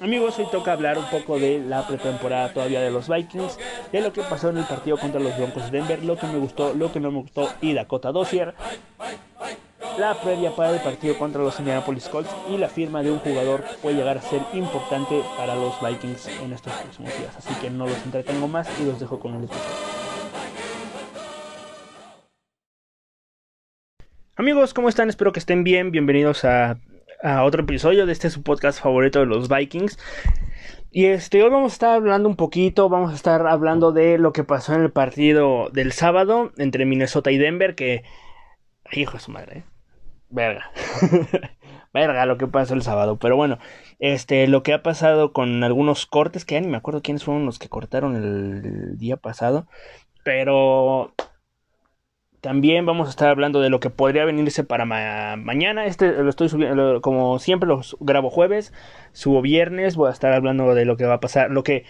Amigos, hoy toca hablar un poco de la pretemporada todavía de los Vikings, de lo que pasó en el partido contra los Broncos de Denver, lo que me gustó, lo que no me gustó y Dakota Dossier, la previa para el partido contra los Indianapolis Colts y la firma de un jugador puede llegar a ser importante para los Vikings en estos próximos días. Así que no los entretengo más y los dejo con el episodio. Amigos, ¿cómo están? Espero que estén bien. Bienvenidos a a otro episodio de este su podcast favorito de los Vikings. Y este, hoy vamos a estar hablando un poquito, vamos a estar hablando de lo que pasó en el partido del sábado entre Minnesota y Denver, que... Hijo de su madre, ¿eh? Verga. Verga lo que pasó el sábado. Pero bueno, este, lo que ha pasado con algunos cortes, que ya ni me acuerdo quiénes fueron los que cortaron el día pasado. Pero también vamos a estar hablando de lo que podría venirse para mañana. Este lo estoy subiendo, como siempre, los grabo jueves, subo viernes. Voy a estar hablando de lo que va a pasar, lo que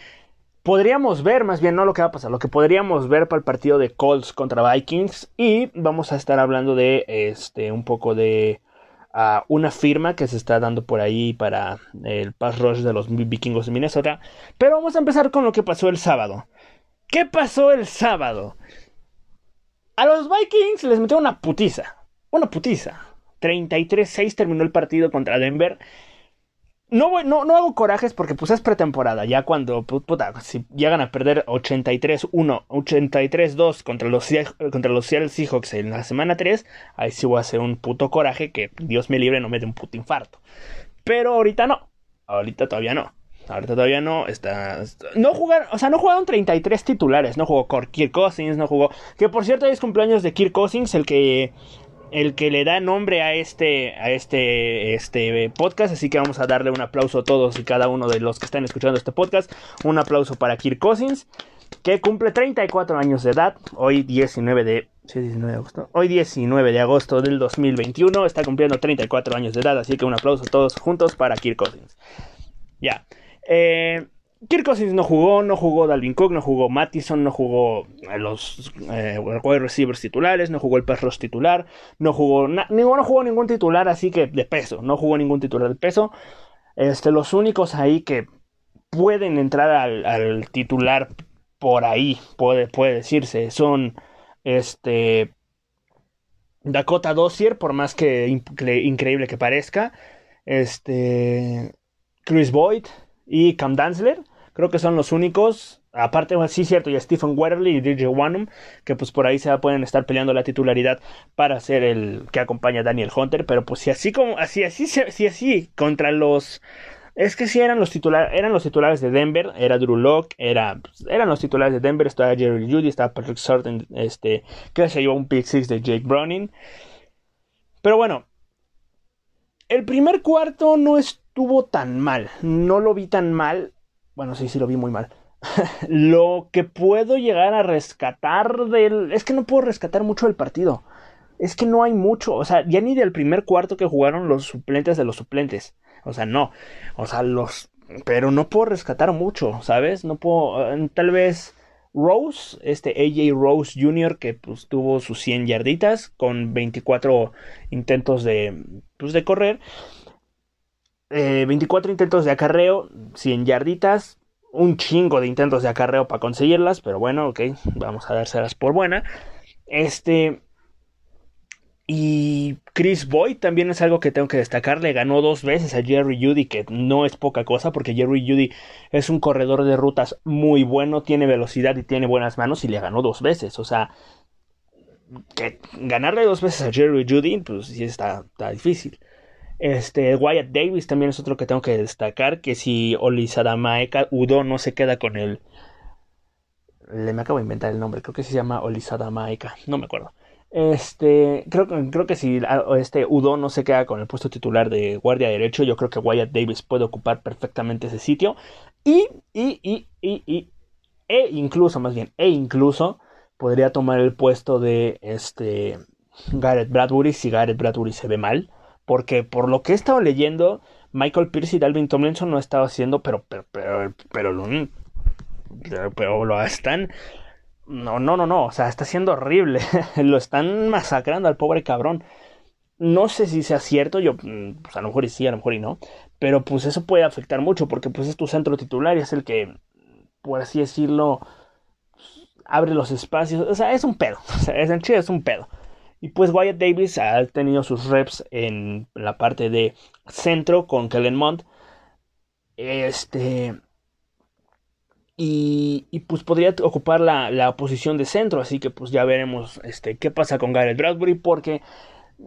podríamos ver, más bien no lo que va a pasar, lo que podríamos ver para el partido de Colts contra Vikings. Y vamos a estar hablando de este un poco de uh, una firma que se está dando por ahí para el pass rush de los vikingos de Minnesota. Pero vamos a empezar con lo que pasó el sábado. ¿Qué pasó el sábado? A los Vikings les metió una putiza. Una putiza. 33-6 terminó el partido contra Denver. No, no, no hago corajes porque pues es pretemporada. Ya cuando, puta, si llegan a perder 83-1, 83-2 contra los, contra los Seattle Seahawks en la semana 3, ahí sí voy a hacer un puto coraje que Dios me libre no me dé un puto infarto. Pero ahorita no. Ahorita todavía no. Ahorita todavía no está. No jugaron, o sea, no jugaron 33 titulares. No jugó Kirk Cousins, no jugó. Que por cierto, es cumpleaños de Kirk Cousins, el que. El que le da nombre a este, a este, este podcast, así que vamos a darle un aplauso a todos y cada uno de los que están escuchando este podcast. Un aplauso para Kirk Cousins, que cumple 34 años de edad, hoy 19 de, 19 de agosto, hoy 19 de agosto del 2021, está cumpliendo 34 años de edad, así que un aplauso a todos juntos para Kirk Cousins. Ya. Eh, Kirk Cousins no jugó, no jugó Dalvin Cook, no jugó Mattison, no jugó los eh, wide receivers titulares, no jugó el perros titular, no jugó, ninguno jugó ningún titular así que de peso, no jugó ningún titular de peso. Este, los únicos ahí que pueden entrar al, titular por ahí, puede, decirse, son este Dakota Dossier, por más que increíble que parezca, este Chris Boyd, y Cam Danzler. Creo que son los únicos. Aparte, sí, cierto, y Stephen Werley y DJ Wanum, que pues por ahí se pueden estar peleando la titularidad para ser el que acompaña a Daniel Hunter. Pero pues si así como, así, así, así, contra los. Es que si eran los titulares, eran los titulares de Denver, era Drew Locke, era, pues, eran los titulares de Denver, estaba Jerry Judy, estaba Patrick Surtain, este, que se llevó un pick six de Jake Browning. Pero bueno, el primer cuarto no es tan mal. No lo vi tan mal. Bueno, sí, sí lo vi muy mal. lo que puedo llegar a rescatar del... Es que no puedo rescatar mucho del partido. Es que no hay mucho. O sea, ya ni del primer cuarto que jugaron los suplentes de los suplentes. O sea, no. O sea, los... Pero no puedo rescatar mucho, ¿sabes? No puedo... Eh, tal vez... Rose, este AJ Rose Jr. que pues tuvo sus 100 yarditas con 24 intentos de, pues, de correr. 24 eh, intentos de acarreo, 100 yarditas, un chingo de intentos de acarreo para conseguirlas, pero bueno, ok, vamos a dárselas por buena. Este. Y Chris Boyd también es algo que tengo que destacar. Le ganó dos veces a Jerry Judy, que no es poca cosa, porque Jerry Judy es un corredor de rutas muy bueno, tiene velocidad y tiene buenas manos, y le ganó dos veces. O sea, que ganarle dos veces a Jerry Judy, pues sí está difícil. Este, Wyatt Davis también es otro que tengo que destacar. Que si Olisadamaeka Udo no se queda con el. Le me acabo de inventar el nombre. Creo que se llama Olisadamaeka. No me acuerdo. Este, creo, creo que si este Udo no se queda con el puesto titular de guardia derecho, yo creo que Wyatt Davis puede ocupar perfectamente ese sitio. Y, y, y, y, y e incluso, más bien, e incluso podría tomar el puesto de este Garrett Bradbury si Garrett Bradbury se ve mal. Porque por lo que he estado leyendo, Michael Pierce y Dalvin Tomlinson no estado haciendo, pero, pero, pero, pero, lo, pero lo están. No, no, no, no. O sea, está siendo horrible. lo están masacrando al pobre cabrón. no sé si sea cierto, yo, mm, pues a lo mejor y sí, a lo mejor y no, pero pues eso puede afectar mucho porque pues es tu centro titular y es el que, por así decirlo, abre los espacios, o sea, es un pedo, o sea, es, en es un pedo. Y pues Wyatt Davis ha tenido sus reps en la parte de centro con Kellen Mond. Este. Y, y, pues podría ocupar la, la, posición de centro. Así que pues ya veremos este, qué pasa con Gareth Bradbury. Porque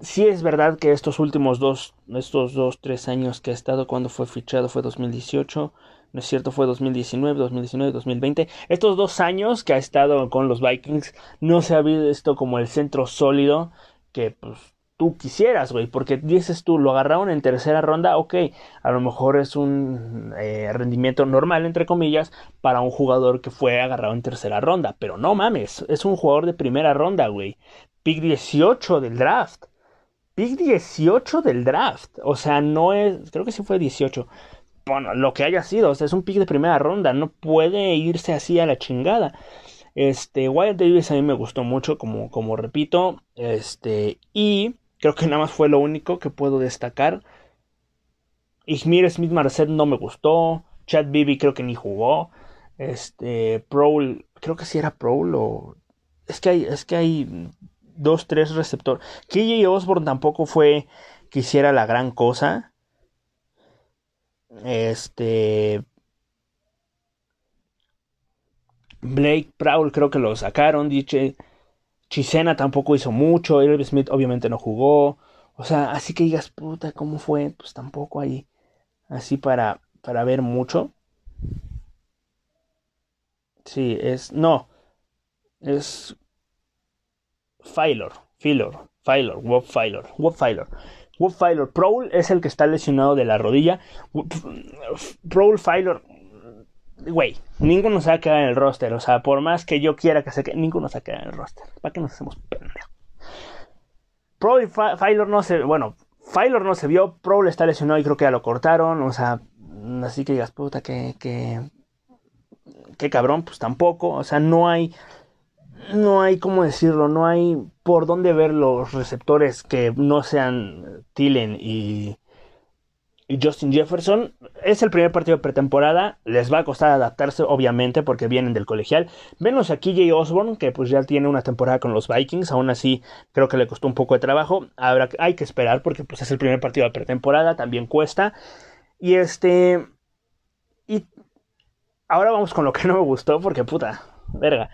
sí es verdad que estos últimos dos, estos dos, tres años que ha estado cuando fue fichado fue 2018, no es cierto, fue 2019, 2019, 2020. Estos dos años que ha estado con los Vikings no se ha visto como el centro sólido que pues tú quisieras, güey, porque dices tú, lo agarraron en tercera ronda, ok, a lo mejor es un eh, rendimiento normal, entre comillas, para un jugador que fue agarrado en tercera ronda, pero no mames, es un jugador de primera ronda, güey, pick 18 del draft. Pick 18 del draft. O sea, no es. Creo que sí fue 18. Bueno, lo que haya sido. O sea, es un pick de primera ronda. No puede irse así a la chingada. Este, Wyatt Davis a mí me gustó mucho, como, como repito. Este, y creo que nada más fue lo único que puedo destacar. Igmir Smith Marcet no me gustó. Chad Bibi creo que ni jugó. Este, Prowl, creo que sí era Prowl o. Es que hay, es que hay dos, tres receptores. KJ Osborne tampoco fue que hiciera la gran cosa. Este. Blake Prowl creo que lo sacaron. Dice. Chisena tampoco hizo mucho. Elvis Smith obviamente no jugó. O sea, así que digas, puta, ¿cómo fue? Pues tampoco ahí. Así para, para ver mucho. Sí, es. No. Es Fylor, Fylor, Fylor, Wob Fylor, Wob Fylor. Wob Fylor, Prowl es el que está lesionado de la rodilla. Prowl Fylor, güey, ninguno se va a quedar en el roster. O sea, por más que yo quiera que se quede, ninguno se va a quedar en el roster. ¿Para qué nos hacemos pendejo? Prowl y Fylor no se, bueno, Fylor no se vio, Prowl está lesionado y creo que ya lo cortaron. O sea, así que digas, puta, que, que, que cabrón, pues tampoco. O sea, no hay no hay cómo decirlo, no hay por dónde ver los receptores que no sean Tillen y, y, Justin Jefferson. Es el primer partido de pretemporada, les va a costar adaptarse obviamente porque vienen del colegial. Menos aquí Jay Osborne, que pues ya tiene una temporada con los Vikings, aún así creo que le costó un poco de trabajo. Habrá, hay que esperar porque pues es el primer partido de pretemporada, también cuesta. Y este... Y ahora vamos con lo que no me gustó porque puta, verga.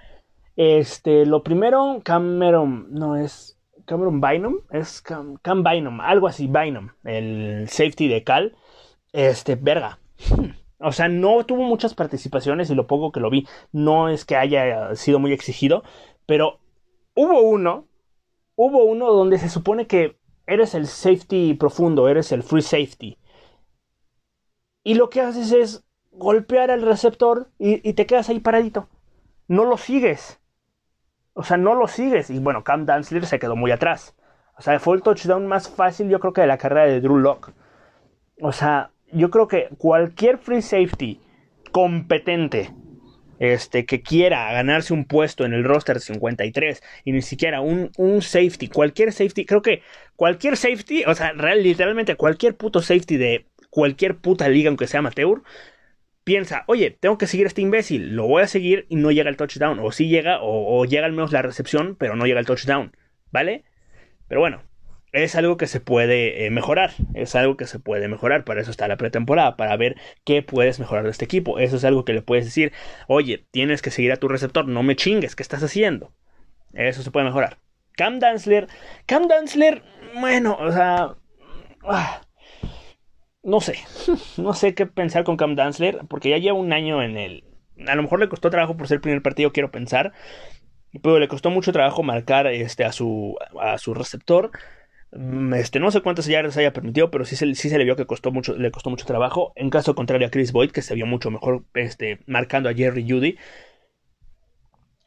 Este, lo primero, Cameron, no es Cameron Bynum, es Cam, Cam Bynum, algo así, Bynum, el safety de Cal. Este, verga. O sea, no tuvo muchas participaciones y lo poco que lo vi no es que haya sido muy exigido, pero hubo uno, hubo uno donde se supone que eres el safety profundo, eres el free safety. Y lo que haces es golpear al receptor y, y te quedas ahí paradito. No lo sigues. O sea, no lo sigues. Y bueno, Cam Danzler se quedó muy atrás. O sea, fue el touchdown más fácil, yo creo que de la carrera de Drew Locke. O sea, yo creo que cualquier free safety competente este, que quiera ganarse un puesto en el roster 53 y ni siquiera un, un, safety, cualquier safety, creo que cualquier safety, o sea, real, literalmente cualquier puto safety de cualquier puta liga, aunque sea amateur, piensa, oye, tengo que seguir a este imbécil, lo voy a seguir y no llega el touchdown. O sí llega, o, llega al menos la recepción, pero no llega el touchdown. ¿Vale? Pero bueno, es algo que se puede eh, mejorar. Es algo que se puede mejorar. Para eso está la pretemporada, para ver qué puedes mejorar de este equipo. Eso es algo que le puedes decir, oye, tienes que seguir a tu receptor, no me chingues, ¿qué estás haciendo? Eso se puede mejorar. Cam Danzler, Cam Danzler, bueno, o sea... Ah, no sé, no sé qué pensar con Cam Danzler, porque ya lleva un año en el... A lo mejor le costó trabajo por ser el primer partido, quiero pensar, pero le costó mucho trabajo marcar este, a, su, a su receptor. Mm, este, no sé cuántas yardas haya permitido, pero sí se, sí se le vio que costó mucho, le costó mucho trabajo. En caso contrario a Chris Boyd, que se vio mucho mejor este, marcando a Jerry Judy.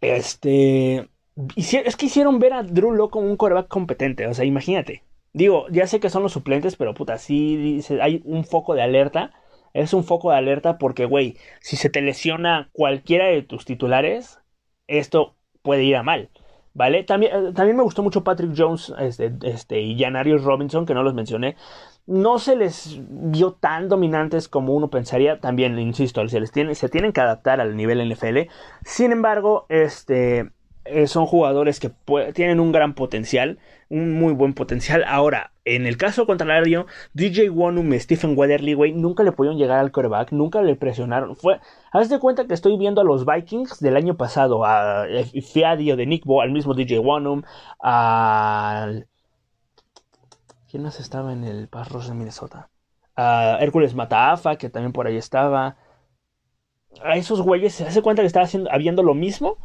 Este. Es que hicieron ver a Drew Lowe como un coreback competente. O sea, imagínate. Digo, ya sé que son los suplentes, pero puta, sí dice, hay un foco de alerta. Es un foco de alerta porque, güey, si se te lesiona cualquiera de tus titulares, esto puede ir a mal. ¿Vale? También, eh, también me gustó mucho Patrick Jones este, este, y Janarius Robinson, que no los mencioné. No se les vio tan dominantes como uno pensaría. También, insisto, se, les se tienen que adaptar al nivel NFL. Sin embargo, este, eh, son jugadores que tienen un gran potencial, un muy buen potencial. Ahora, en el caso contrario, DJ Wonum y Stephen Weatherly, güey, nunca le pudieron llegar al coreback, nunca le presionaron. Fue, haz de cuenta que estoy viendo a los Vikings del año pasado, a Fiadio de Nick Bo, al mismo DJ Wonum, al... ¿Quién más estaba en el Pass de Minnesota? A Hércules Matafa, que también por ahí estaba. A esos güeyes se hace cuenta que estaba haciendo, habiendo lo mismo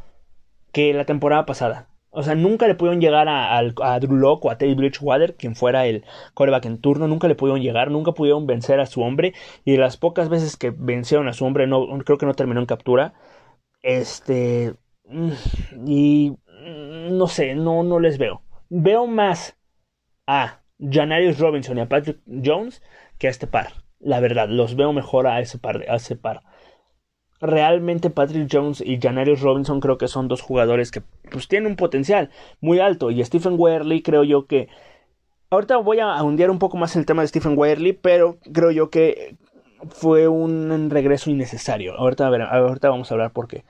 que la temporada pasada. O sea, nunca le pudieron llegar a, a, Drew Locke o a Teddy Bridgewater, quien fuera el coreback en turno, nunca le pudieron llegar, nunca pudieron vencer a su hombre. Y de las pocas veces que vencieron a su hombre, no, creo que no terminó en captura. Este. Mm, y. Mm, no sé, no, no les veo. Veo más a Janarius Robinson y a Patrick Jones que a este par. La verdad, los veo mejor a ese par. A ese par realmente Patrick Jones y Janarius Robinson creo que son dos jugadores que pues tienen un potencial muy alto. Y Stephen Werley creo yo que ahorita voy a hundir un poco más el tema de Stephen Werley pero creo yo que fue un regreso innecesario. Ahorita, a ver, ahorita vamos a hablar por qué.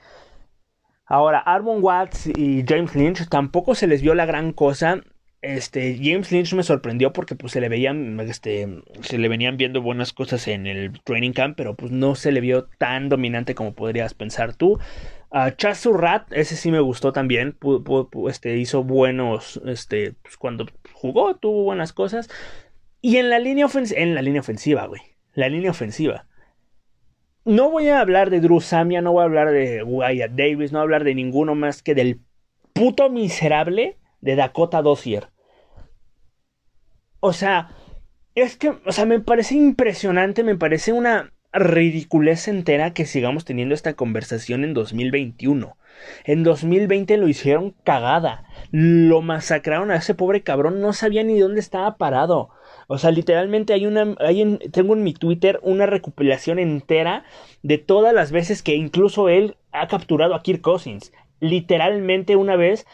Ahora Arbon Watts y James Lynch tampoco se les vio la gran cosa este, James Lynch me sorprendió porque pues se le veían, este, se le venían viendo buenas cosas en el training camp, pero pues no se le vio tan dominante como podrías pensar tú. Chaz Surratt, ese sí me gustó también, este, hizo buenos, pues, cuando jugó tuvo buenas cosas. Y en la línea ofensiva, en la línea ofensiva, güey, la línea ofensiva. No voy a hablar de Drew Samia, no voy a hablar de Wyatt Davis, no voy a hablar de ninguno más que del puto miserable de Dakota Dossier. O sea, es que, o sea, me parece impresionante, me parece una ridiculez entera que sigamos teniendo esta conversación en 2021. En 2020 lo hicieron cagada. Lo masacraron a ese pobre cabrón, no sabía ni dónde estaba parado. O sea, literalmente hay una, hay tengo en mi Twitter una recopilación entera de todas las veces que incluso él ha capturado a Kirk Cousins. Literalmente una vez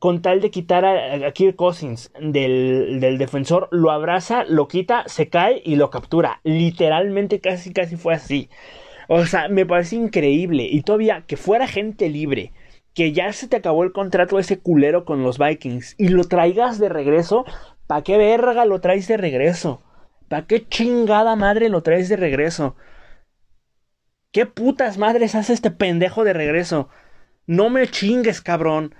con tal de quitar a, Kirk Cousins del, defensor, lo abraza, lo quita, se cae y lo captura. Literalmente casi casi fue así. O sea, me parece increíble. Y todavía que fuera gente libre, que ya se te acabó el contrato ese culero con los Vikings y lo traigas de regreso, ¿pa' qué verga lo traes de regreso? ¿Pa' qué chingada madre lo traes de regreso? ¿Qué putas madres hace este pendejo de regreso? No me chingues, cabrón.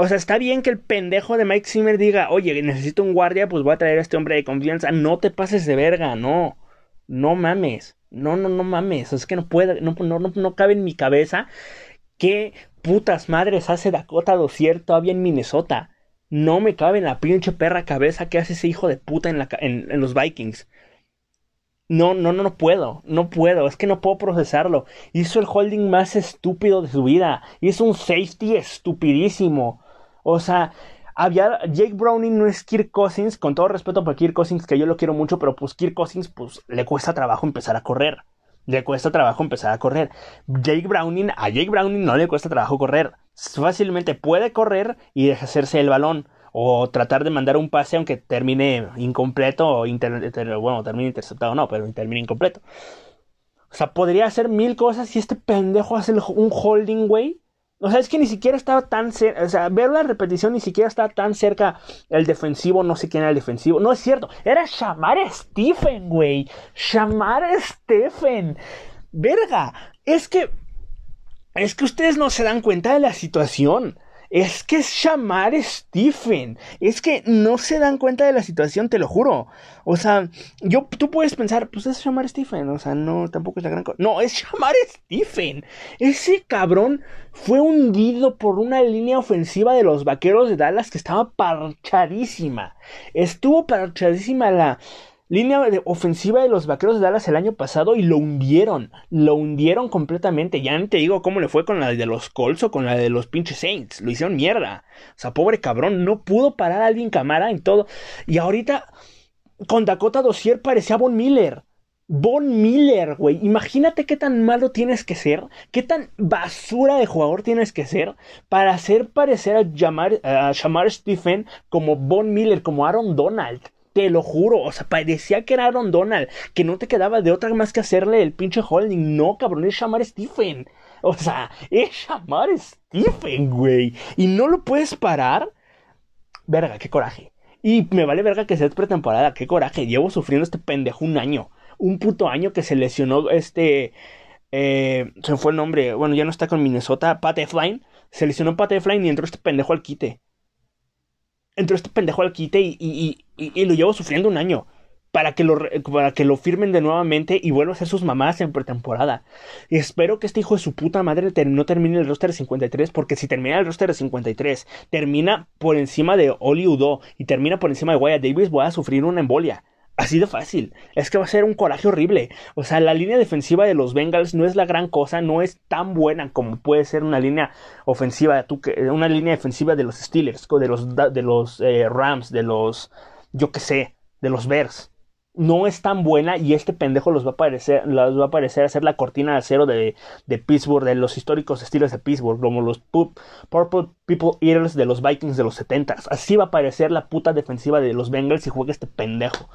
O sea, está bien que el pendejo de Mike Zimmer diga, oye, necesito un guardia, pues voy a traer a este hombre de confianza. No te pases de verga, no. No mames. No, no, no mames. Es que no puede, no, no, no, cabe en mi cabeza qué putas madres hace Dakota Dosier todavía en Minnesota. No me cabe en la pinche perra cabeza que hace ese hijo de puta en, en los Vikings. No, no, no, no puedo, no puedo, es que no puedo procesarlo. Hizo el holding más estúpido de su vida. Hizo un safety estupidísimo. O sea, había, Jake Browning no es Kirk Cousins, con todo respeto para Kirk Cousins, que yo lo quiero mucho, pero pues Kirk Cousins, pues le cuesta trabajo empezar a correr. Le cuesta trabajo empezar a correr. Jake Browning, a Jake Browning no le cuesta trabajo correr. Fácilmente puede correr y deshacerse el balón o tratar de mandar un pase aunque termine incompleto o bueno, termine interceptado no, pero termine incompleto. O sea, podría hacer mil cosas y este pendejo hace un holding, güey. O sea, es que ni siquiera estaba tan cerca. O sea, ver la repetición ni siquiera estaba tan cerca el defensivo. No sé quién era el defensivo. No es cierto. Era Shamar Stephen, güey. Shamar Stephen. Verga. Es que. Es que ustedes no se dan cuenta de la situación. Es que es llamar Stephen. Es que no se dan cuenta de la situación, te lo juro. O sea, yo, tú puedes pensar, pues es llamar Stephen. O sea, no, tampoco es la gran cosa. No, es llamar Stephen. Ese cabrón fue hundido por una línea ofensiva de los vaqueros de Dallas que estaba parchadísima. Estuvo parchadísima la, línea ofensiva de los vaqueros de Dallas el año pasado y lo hundieron. Lo hundieron completamente. Ya no te digo cómo le fue con la de los Colts o con la de los pinches Saints. Lo hicieron mierda. O sea, pobre cabrón, no pudo parar a Alvin Camara en todo. Y ahorita con Dakota Dossier parecía Von Miller. Von Miller, güey. Imagínate qué tan malo tienes que ser, qué tan basura de jugador tienes que ser para hacer parecer a, llamar, a Shamar Stephen como Von Miller, como Aaron Donald. Lo juro, o sea, parecía que era Aaron Donald, que no te quedaba de otra más que hacerle el pinche holding. No, cabrón, es Shamar Stephen. O sea, es Shamar Stephen, güey. Y no lo puedes parar. Verga, qué coraje. Y me vale verga que sea pretemporada, qué coraje. Llevo sufriendo este pendejo un año un puto año que se lesionó este. Eh, se fue el nombre. Bueno, ya no está con Minnesota. Pat Efline. Se lesionó Pat Efline y entró este pendejo al quite. Entró este pendejo al quite y, y, y, lo llevo sufriendo un año. Para que, lo, para que lo firmen de nuevamente y vuelva a ser sus mamás en pretemporada. Y espero que este hijo de su puta madre no termine el roster de 53, porque si termina el roster de 53, termina por encima de Oli Udo y termina por encima de Wyatt Davis, voy a sufrir una embolia. Así de fácil. Es que va a ser un coraje horrible. O sea, la línea defensiva de los Bengals no es la gran cosa, no es tan buena como puede ser una línea ofensiva, una línea defensiva de los Steelers, de los, de los eh, Rams, de los, yo qué sé, de los Bears. No es tan buena y este pendejo los va a parecer, los va a parecer hacer la cortina de acero de, de Pittsburgh, de los históricos Steelers de Pittsburgh, como los Purple People Eaters de los Vikings de los 70 Así va a parecer la puta defensiva de los Bengals si juega este pendejo.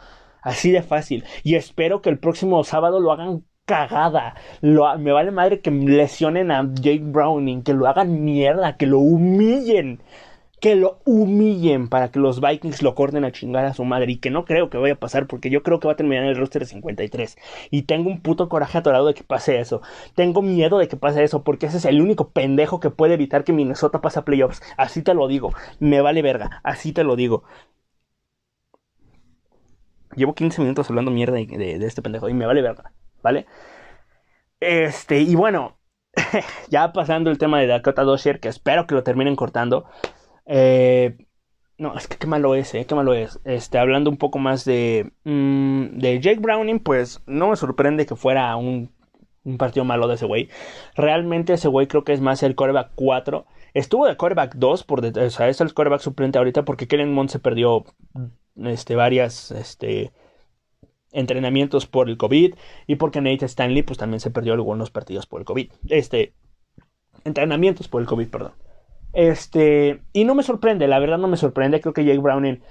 Así de fácil. Y espero que el próximo sábado lo hagan cagada. Me vale madre que lesionen a Jake Browning, que lo hagan mierda, que lo humillen. Que lo humillen para que los Vikings lo corten a chingar a su madre. Y que no creo que vaya a pasar porque yo creo que va a terminar en el roster de 53. Y tengo un puto coraje atorado de que pase eso. Tengo miedo de que pase eso porque ese es el único pendejo que puede evitar que Minnesota pase a playoffs. Así te lo digo. Me vale verga. Así te lo digo. Llevo 15 minutos hablando mierda de, este pendejo y me vale verga, ¿vale? Este, y bueno, ya pasando el tema de Dakota Dosher, que espero que lo terminen cortando. Eh, no, es que qué malo es, eh, qué malo es. Este, hablando un poco más de, mm, de Jake Browning, pues no me sorprende que fuera un, un partido malo de ese güey. Realmente ese güey creo que es más el coreback 4. Estuvo de coreback 2, por o sea, es el coreback suplente ahorita porque Kellen Mond se perdió este, varias este, entrenamientos por el COVID y porque Nate Stanley pues también se perdió algunos partidos por el COVID. Este, entrenamientos por el COVID, perdón. Este, y no me sorprende, la verdad no me sorprende, creo que Jake Browning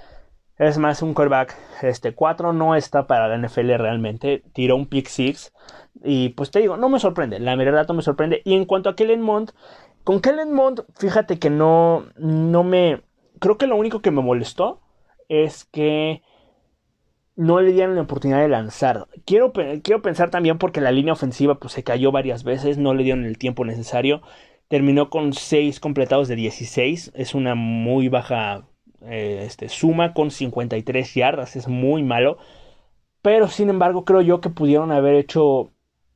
es más un quarterback, este 4 no está para la NFL realmente, tiró un pick 6 y pues te digo, no me sorprende, la verdad no me sorprende. Y en cuanto a Kellen Mond, con Kellen Mond, fíjate que no, no me, creo que lo único que me molestó es que no le dieron la oportunidad de lanzar. Quiero, quiero pensar también porque la línea ofensiva pues, se cayó varias veces, no le dieron el tiempo necesario. Terminó con 6 completados de 16, es una muy baja eh, este, suma con 53 yardas, es muy malo. Pero sin embargo creo yo que pudieron haber hecho,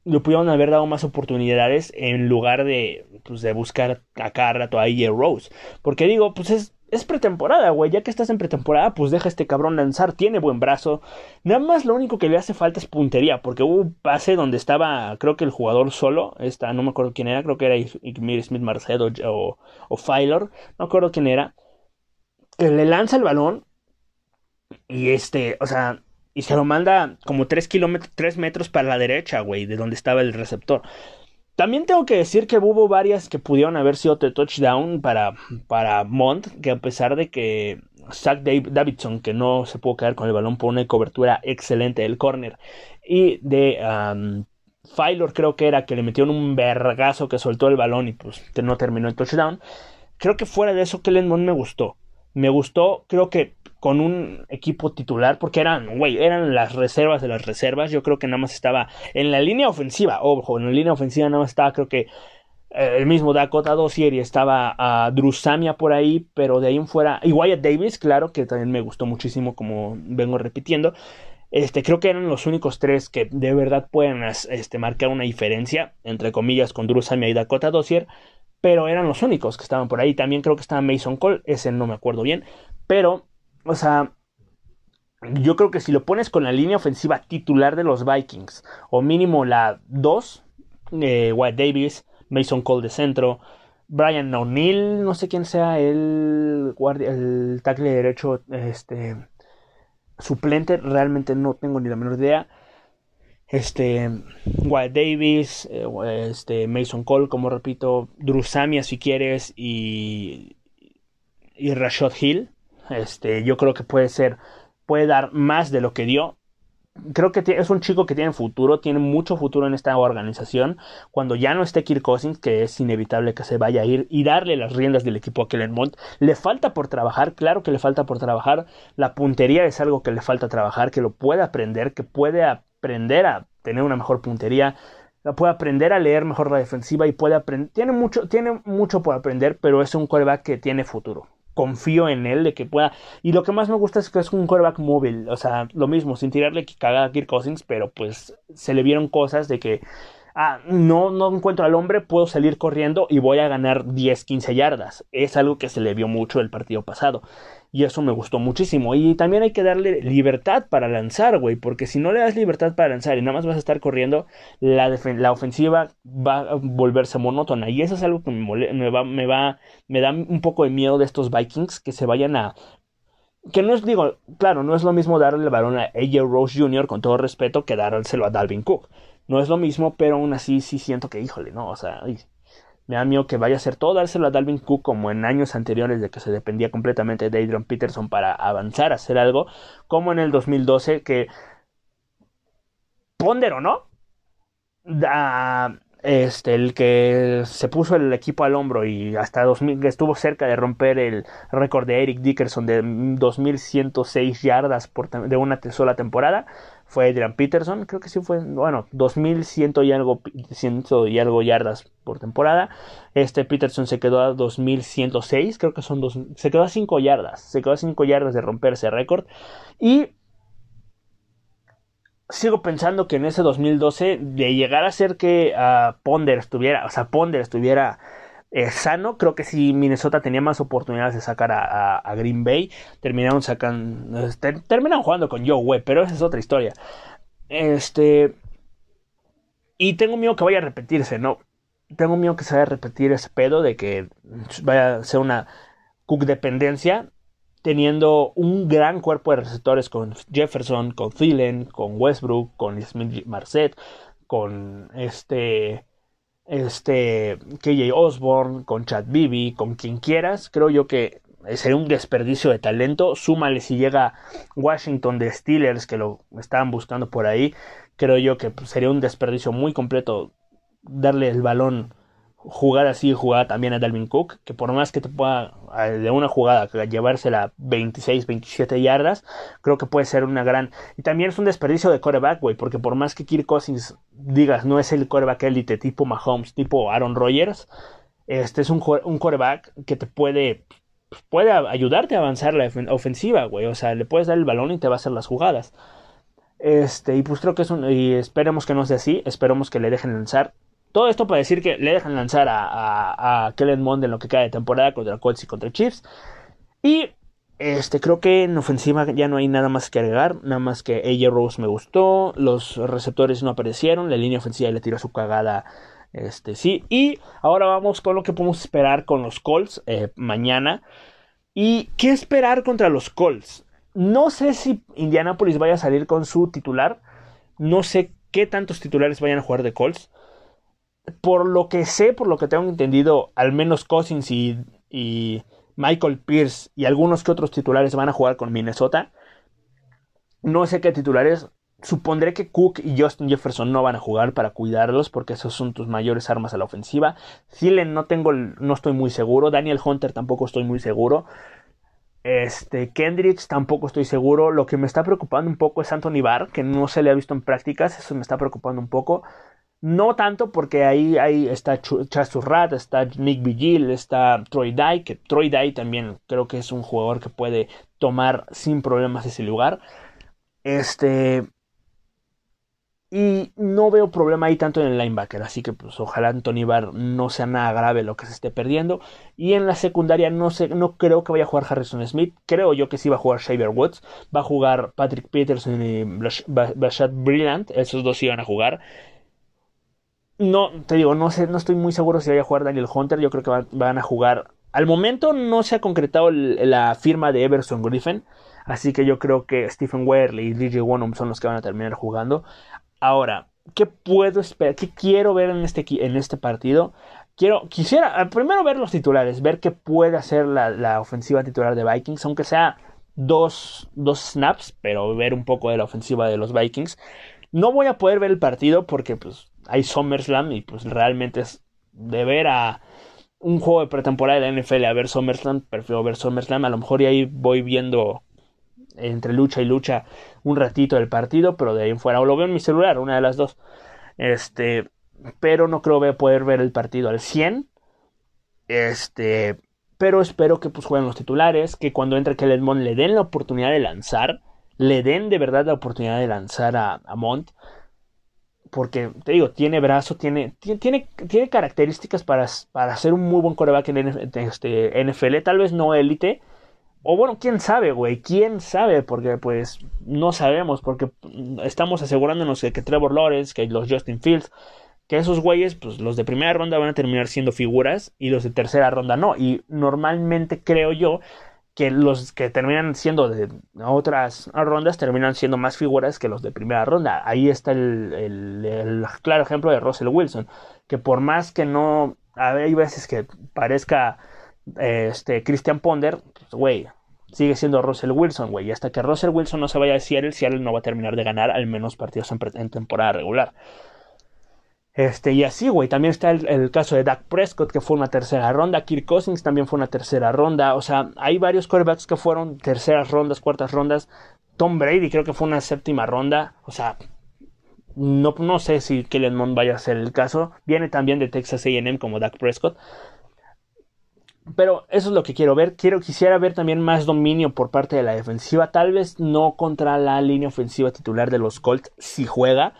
le pudieron haber dado más oportunidades en lugar de, pues, de buscar a cada rato a Rose. Porque digo, pues es es pretemporada, güey. Ya que estás en pretemporada, pues deja a este cabrón lanzar. Tiene buen brazo. Nada más lo único que le hace falta es puntería. Porque hubo un pase donde estaba, creo que el jugador solo. Esta, no me acuerdo quién era. Creo que era Igmir Smith Marcedo o, o. No me acuerdo quién era. Que le lanza el balón. Y este, o sea, y se lo manda como 3 kilómetros, 3 metros para la derecha, güey, de donde estaba el receptor. También tengo que decir que hubo varias que pudieron haber sido de touchdown para, para Mont, que a pesar de que Zach Davidson, que no se pudo quedar con el balón por una cobertura excelente del corner, y de um, creo que era que le metieron un vergazo que soltó el balón y pues no terminó el touchdown. Creo que fuera de eso, Kellen Mond me gustó. Me gustó, creo que con un equipo titular, porque eran, güey, eran las reservas de las reservas. Yo creo que nada más estaba en la línea ofensiva, ojo, en la línea ofensiva nada más estaba, creo que eh, el mismo Dakota Dossier y estaba a Drusamia por ahí, pero de ahí en fuera, y Wyatt Davis, claro, que también me gustó muchísimo, como vengo repitiendo. Este, creo que eran los únicos tres que de verdad pueden este, marcar una diferencia, entre comillas, con Drusamia y Dakota Dossier, pero eran los únicos que estaban por ahí. También creo que estaba Mason Cole, ese no me acuerdo bien, pero o sea, yo creo que si lo pones con la línea ofensiva titular de los Vikings, o mínimo la 2, eh, Davis, Mason Cole de centro, Brian O'Neill, no sé quién sea el guardia, el tackle derecho, este suplente, realmente no tengo ni la menor idea. este Wyatt Davis, eh, este Mason Cole, como repito, Drew Samia si quieres y y Rashad Hill, este yo creo que puede ser puede dar más de lo que dio creo que es un chico que tiene futuro, tiene mucho futuro en esta organización. Cuando ya no esté Kirk Cousins, que es inevitable que se vaya a ir, y darle las riendas del equipo a Kellen Mond, le falta por trabajar, claro que le falta por trabajar. La puntería es algo que le falta trabajar, que lo puede aprender, que puede aprender a tener una mejor puntería. Puede aprender a leer mejor la defensiva y puede aprender. Tiene mucho, tiene mucho por aprender, pero es un quarterback que tiene futuro confío en él de que pueda. Y lo que más me gusta es que es un quarterback móvil. O sea, lo mismo, sin tirarle cagada a Kirk Cousins, pero pues se le vieron cosas de que. Ah, no, no encuentro al hombre, puedo salir corriendo y voy a ganar 10, 15 yardas. Es algo que se le vio mucho el partido pasado. Y eso me gustó muchísimo. Y también hay que darle libertad para lanzar, güey. Porque si no le das libertad para lanzar y nada más vas a estar corriendo, la, la ofensiva va a volverse monótona. Y eso es algo que me, me, va, me, va, me da un poco de miedo de estos Vikings que se vayan a que no es, digo, claro, no es lo mismo darle el balón a AJ Rose Jr. con todo respeto que dárselo a Dalvin Cook. No es lo mismo, pero aún así sí siento que, híjole, no, o sea, me da miedo que vaya a ser todo dárselo a Dalvin Cook como en años anteriores de que se dependía completamente de Adrian Peterson para avanzar, a hacer algo, como en el 2012 que pondero, ¿no? Da, este, el que se puso el equipo al hombro y hasta 2000, estuvo cerca de romper el récord de Eric Dickerson de 2106 yardas por, de una sola temporada fue Adrian Peterson, creo que sí fue, bueno, 2100 y algo, y algo yardas por temporada. Este Peterson se quedó a 2106, creo que son dos, se quedó a 5 yardas, se quedó a 5 yardas de romper ese récord. Y sigo pensando que en ese 2012 de llegar a ser que uh, Ponder estuviera, o sea, Ponder estuviera eh, sano, creo que si Minnesota tenía más oportunidades de sacar a, Green Bay, terminaron sacando, terminaron jugando con Joe Webb, pero esa es otra historia. Este y tengo miedo que vaya a repetirse, ¿no? Tengo miedo que se vaya a repetir ese pedo de que vaya a ser una Cook dependencia teniendo un gran cuerpo de receptores con Jefferson, con Thielen, con Westbrook, con Smith Marset, con este este KJ Osborne, con Chad Bibi, con quien quieras, creo yo que sería un desperdicio de talento. Súmale si llega Washington de Steelers que lo estaban buscando por ahí, creo yo que sería un desperdicio muy completo darle el balón jugar así, jugar también a Dalvin Cook, que por más que te pueda de una jugada llevársela 26, 27 yardas, creo que puede ser una gran... Y también es un desperdicio de coreback, güey, porque por más que Kirk Cousins digas no es el coreback élite tipo Mahomes, tipo Aaron Rodgers, este es un, un coreback que te puede puede ayudarte a avanzar la ofensiva, güey, o sea, le puedes dar el balón y te va a hacer las jugadas. Este, y pues creo que es un, y esperemos que no sea así, esperemos que le dejen lanzar todo esto para decir que le dejan lanzar a, a, Kellen Mond en lo que queda de temporada contra Colts y contra Chiefs. Y este, creo que en ofensiva ya no hay nada más que agregar, nada más que AJ Rose me gustó, los receptores no aparecieron, la línea ofensiva le tiró su cagada, este, sí, y ahora vamos con lo que podemos esperar con los Colts eh, mañana. ¿Y qué esperar contra los Colts? No sé si Indianapolis vaya a salir con su titular, no sé qué tantos titulares vayan a jugar de Colts, por lo que sé, por lo que tengo entendido, al menos Cousins y, Michael Pierce y algunos que otros titulares van a jugar con Minnesota. No sé qué titulares. Supondré que Cook y Justin Jefferson no van a jugar para cuidarlos porque esos son tus mayores armas a la ofensiva. Thielen no tengo, no estoy muy seguro. Daniel Hunter tampoco estoy muy seguro. Este, Kendricks tampoco estoy seguro. Lo que me está preocupando un poco es Anthony Barr, que no se le ha visto en prácticas. Eso me está preocupando un poco. No tanto porque ahí, ahí está Rat, está Nick Vigil, está Troy Dye, que Troy Dye también creo que es un jugador que puede tomar sin problemas ese lugar. Este. Y no veo problema ahí tanto en el linebacker, así que pues ojalá Anthony Barr no sea nada grave lo que se esté perdiendo. Y en la secundaria no sé, no creo que vaya a jugar Harrison Smith, creo yo que sí va a jugar Shaver Woods, va a jugar Patrick Peterson y Bashad Brillant, esos dos iban a jugar. No, te digo, no sé, no estoy muy seguro si vaya a jugar Daniel Hunter. Yo creo que van, a jugar. Al momento no se ha concretado la firma de Everson Griffin. Así que yo creo que Stephen Werley y DJ Wonham son los que van a terminar jugando. Ahora, ¿qué puedo esperar? ¿Qué quiero ver en este, en este partido? Quiero, quisiera ah, primero ver los titulares, ver qué puede hacer la, la ofensiva titular de Vikings, aunque sea dos, dos snaps, pero ver un poco de la ofensiva de los Vikings. No voy a poder ver el partido porque pues hay SummerSlam y pues realmente es de ver a un juego de pretemporada de la NFL a ver SummerSlam, prefiero ver SummerSlam, a lo mejor y ahí voy viendo entre lucha y lucha un ratito del partido, pero de ahí en fuera o lo veo en mi celular, una de las dos. Este, pero no creo poder ver el partido al 100. Este, pero espero que pues jueguen los titulares, que cuando entre Kellen Mond le den la oportunidad de lanzar, le den de verdad la oportunidad de lanzar a, Mont. Porque, te digo, tiene brazo, tiene, tiene, tiene características para, para ser un muy buen coreback en este, NFL. Tal vez no élite, o bueno, quién sabe, güey, quién sabe, porque pues no sabemos, porque estamos asegurándonos de que Trevor Lawrence, que los Justin Fields, que esos güeyes, pues los de primera ronda van a terminar siendo figuras y los de tercera ronda no. Y normalmente creo yo que los que terminan siendo de otras rondas terminan siendo más figuras que los de primera ronda. Ahí está el, claro ejemplo de Russell Wilson, que por más que no, hay veces que parezca este Christian Ponder, pues, güey, sigue siendo Russell Wilson, güey. Y hasta que Russell Wilson no se vaya a Seattle, Seattle no va a terminar de ganar al menos partidos en, temporada regular. Este, y así, güey. También está el, caso de Dak Prescott, que fue una tercera ronda. Kirk Cousins también fue una tercera ronda. O sea, hay varios quarterbacks que fueron terceras rondas, cuartas rondas. Tom Brady creo que fue una séptima ronda. O sea, no, no sé si Kellen Mond vaya a ser el caso. Viene también de Texas AM como Dak Prescott. Pero eso es lo que quiero ver. Quiero, quisiera ver también más dominio por parte de la defensiva. Tal vez no contra la línea ofensiva titular de los Colts si juega.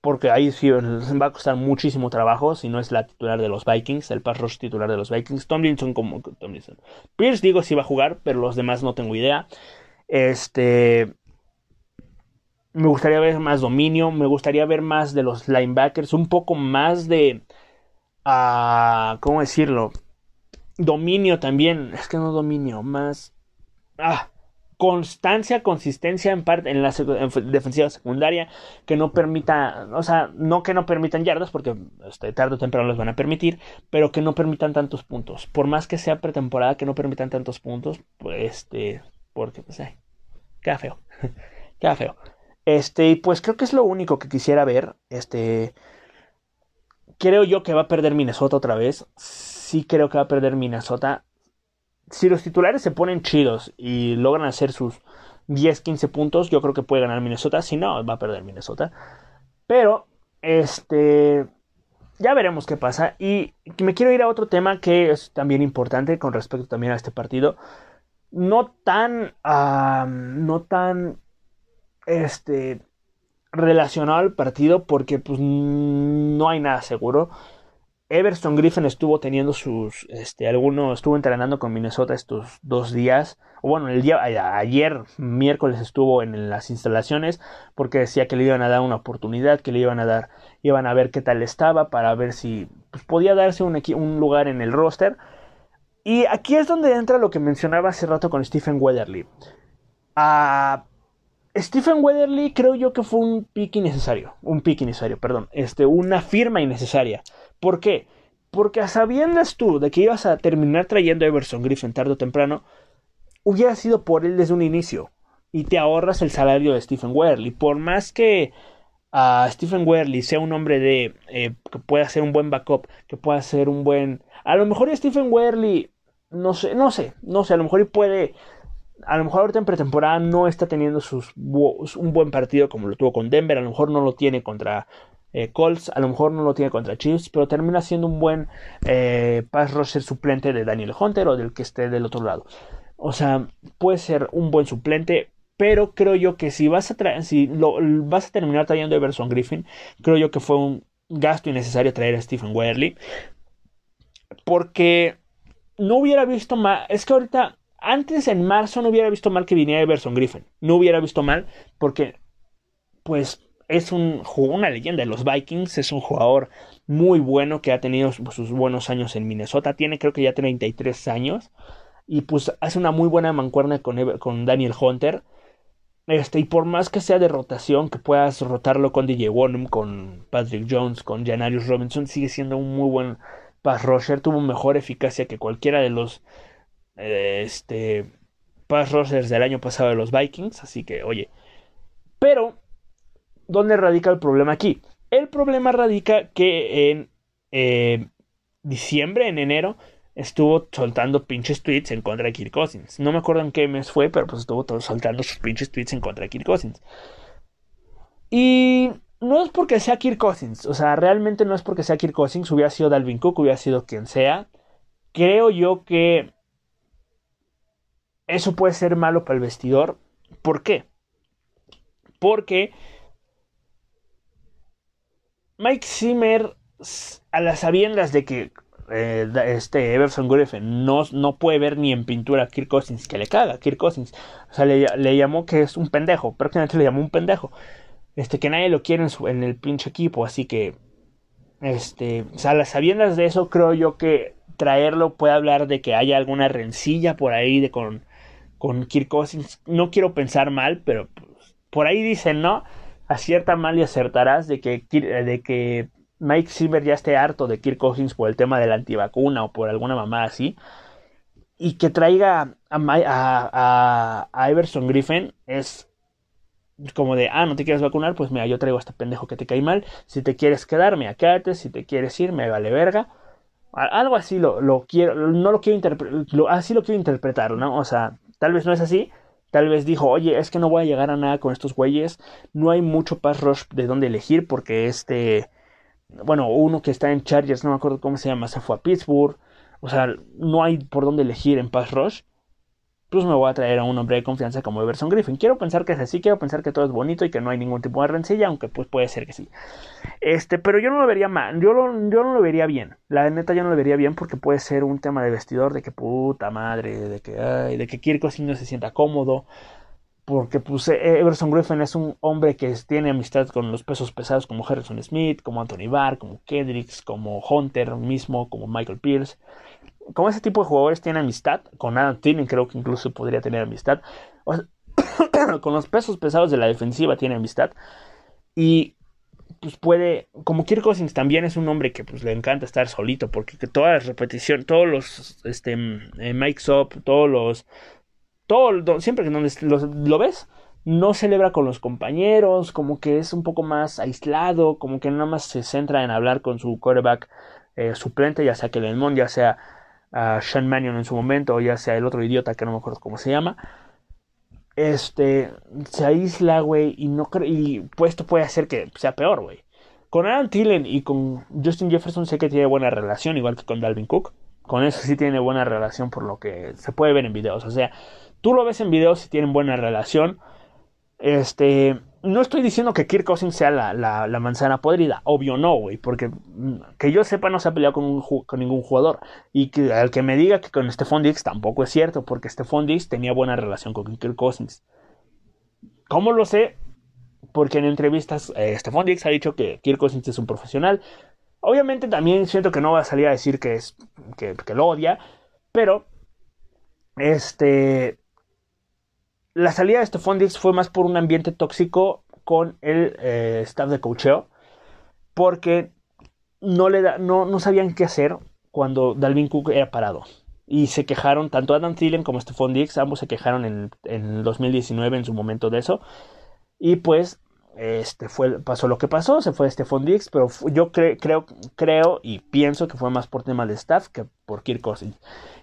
Porque ahí sí va a costar muchísimo trabajo. Si no es la titular de los Vikings. El pass rush titular de los Vikings. Tomlinson como Tomlinson. Pierce digo si va a jugar. Pero los demás no tengo idea. Este. Me gustaría ver más dominio. Me gustaría ver más de los linebackers. Un poco más de. Uh, ¿Cómo decirlo? dominio también, es que no dominio, más ah, constancia, consistencia en parte en la defensiva secundaria que no permita, o sea, no que no permitan yardas porque este, tarde o temprano los van a permitir, pero que no permitan tantos puntos. Por más que sea pretemporada que no permitan tantos puntos, pues este, porque pues eh, queda feo. queda feo. Este, y pues creo que es lo único que quisiera ver, este creo yo que va a perder Minnesota otra vez sí creo que va a perder Minnesota. Si los titulares se ponen chidos y logran hacer sus 10, 15 puntos, yo creo que puede ganar Minnesota. Si no, va a perder Minnesota. Pero, este, ya veremos qué pasa. Y me quiero ir a otro tema que es también importante con respecto también a este partido. No tan, no tan, este, relacionado al partido porque pues no hay nada seguro. Everson Griffin estuvo teniendo sus, este, algunos, estuvo entrenando con Minnesota estos dos días, o bueno, el día, ayer, miércoles estuvo en las instalaciones, porque decía que le iban a dar una oportunidad, que le iban a dar, iban a ver qué tal estaba, para ver si pues, podía darse un, un lugar en el roster. Y aquí es donde entra lo que mencionaba hace rato con Stephen Weatherly. A Stephen Weatherly creo yo que fue un pick innecesario, un pick innecesario, perdón, este, una firma innecesaria. ¿Por qué? Porque a sabiendas tú de que ibas a terminar trayendo a Everson Griffin tarde o temprano, hubiera sido por él desde un inicio. Y te ahorras el salario de Stephen Werley. Por más que a Stephen Werley sea un hombre de eh, que pueda ser un buen backup, que pueda ser un buen. A lo mejor Stephen Werley, no sé, no sé, no sé, a lo mejor puede. A lo mejor ahorita en pretemporada no está teniendo sus, un buen partido como lo tuvo con Denver, a lo mejor no lo tiene contra eh, Colts a lo mejor no lo tiene contra Chiefs, pero termina siendo un buen eh, pass rusher suplente de Daniel Hunter o del que esté del otro lado. O sea, puede ser un buen suplente, pero creo yo que si vas a traer, si lo, vas a terminar trayendo a Everson Griffin, creo yo que fue un gasto innecesario traer a Stephen Werley. Porque no hubiera visto mal. Es que ahorita, antes en marzo, no hubiera visto mal que viniera Everson Griffin. No hubiera visto mal porque, pues, es un, una leyenda de los Vikings, es un jugador muy bueno que ha tenido sus buenos años en Minnesota, tiene creo que ya 33 años y pues hace una muy buena mancuerna con, con Daniel Hunter Este, y por más que sea de rotación, que puedas rotarlo con DJ Wonnum, con Patrick Jones, con Janarius Robinson, sigue siendo un muy buen pass rusher. Tuvo mejor eficacia que cualquiera de los eh, este, pass rushers del año pasado de los Vikings. Así que, oye. Pero, ¿dónde radica el problema aquí? El problema radica que en eh, diciembre, en enero, estuvo soltando pinches tweets en contra de Kirk Cousins. No me acuerdo en qué mes fue, pero pues estuvo todo soltando sus pinches tweets en contra de Kirk Cousins. Y no es porque sea Kirk Cousins, o sea, realmente no es porque sea Kirk Cousins, hubiera sido Dalvin Cook, hubiera sido quien sea. Creo yo que eso puede ser malo para el vestidor. ¿Por qué? Porque Mike Zimmer, a las sabiendas de que eh, este Everson Griffin no, no puede ver ni en pintura a Kirk Cousins que le caga Kirk Cousins. O sea, le, llamó que es un pendejo. Prácticamente le llamó un pendejo. Este, que nadie lo quiere en, el pinche equipo. Así que, este, o sea, las sabiendas de eso, creo yo que traerlo puede hablar de que haya alguna rencilla por ahí de con, con Kirk Cousins. No quiero pensar mal, pero pues, por ahí dicen, ¿no? Acierta mal y acertarás de que, de que Mike Zimmer ya esté harto de Kirk Cousins por el tema de la antivacuna o por alguna mamá así, y que traiga a, a, Everson Griffin es como de, ah, no te quieres vacunar, pues mira, yo traigo a este pendejo que te cae mal, si te quieres quedar, me quédate, si te quieres ir, me vale verga. Algo así lo, lo quiero, no lo quiero así lo quiero interpretar, ¿no? O sea, tal vez no es así, Tal vez dijo, oye, es que no voy a llegar a nada con estos güeyes. No hay mucho pass rush de dónde elegir porque este bueno, uno que está en Chargers, no me acuerdo cómo se llama, se fue a Pittsburgh. O sea, no hay por dónde elegir en Pass Rush. Pues me voy a traer a un hombre de confianza como Everson Griffin. Quiero pensar que es así, quiero pensar que todo es bonito y que no hay ningún tipo de rencilla, aunque pues puede ser que sí. Este, pero yo no lo vería mal, yo, yo no lo vería bien. La neta yo no lo vería bien porque puede ser un tema de vestidor, de que puta madre, de que, ay, de que Kirk no se sienta cómodo, porque pues e-, Everson Griffin es un hombre que tiene amistad con los pesos pesados como Harrison Smith, como Anthony Barr, como Kendricks, como Hunter mismo, como Michael Pierce. Como ese tipo de jugadores tiene amistad, con Adam Thielen creo que incluso podría tener amistad. con los pesos pesados de la defensiva tiene amistad. Y pues puede, como Kirk Cousins también es un hombre que pues le encanta estar solito, porque todas las repeticiones, todos los este, eh, Mike Up, todos los todo, siempre que donde lo, ves, no celebra con los compañeros, como que es un poco más aislado, como que nada más se centra en hablar con su quarterback eh, suplente, ya sea Kellen Mond, ya sea uh, Sean Mannion en su momento, o ya sea el otro idiota que no me acuerdo cómo se llama. Este, se aísla, güey, y no y pues esto puede hacer que sea peor, güey. Con Aaron Tillen y con Justin Jefferson sé que tiene buena relación, igual que con Dalvin Cook. Con eso sí tiene buena relación por lo que se puede ver en videos. O sea, Tú lo ves en videos si tienen buena relación. Este, no estoy diciendo que Kirk Cousins sea la, manzana podrida, obvio no, güey, porque mm, que yo sepa no se ha peleado con, con ningún jugador. Y que al que me diga que con Stephon Diggs tampoco es cierto, porque Stephon Diggs tenía buena relación con Kirk Cousins. ¿Cómo lo sé? Porque en entrevistas eh, Stephon Diggs ha dicho que Kirk Cousins es un profesional. Obviamente también siento que no va a salir a decir que, es, que, que lo odia, pero este la salida de Stephon Diggs fue más por un ambiente tóxico con el eh, staff de coacheo, porque no, le da, no, no, sabían qué hacer cuando Dalvin Cook era parado. Y se quejaron, tanto Adam Thielen como Stephon Diggs, ambos se quejaron en, en 2019 en su momento de eso. Y pues este fue pasó lo que pasó, se fue Stephon Diggs, pero yo creo creo y pienso que fue más por tema de staff que por Kirk Cousins.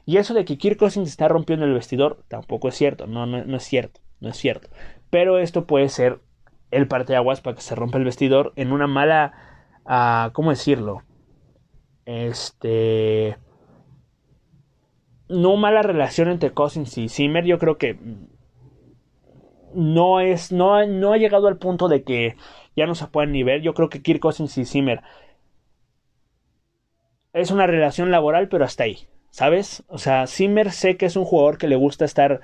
Y eso de que Kirk Cousins está rompiendo el vestidor tampoco es cierto, no, no, es cierto, no es cierto. Pero esto puede ser el parteaguas para que se rompa el vestidor en una mala, uh, ¿cómo decirlo? Este, no mala relación entre Cousins y Zimmer, yo creo que no es, no, no ha llegado al punto de que ya no se puedan ni ver. Yo creo que Kirk Cousins y Zimmer es una relación laboral, pero hasta ahí. ¿sabes? O sea, Zimmer sé que es un jugador que le gusta estar,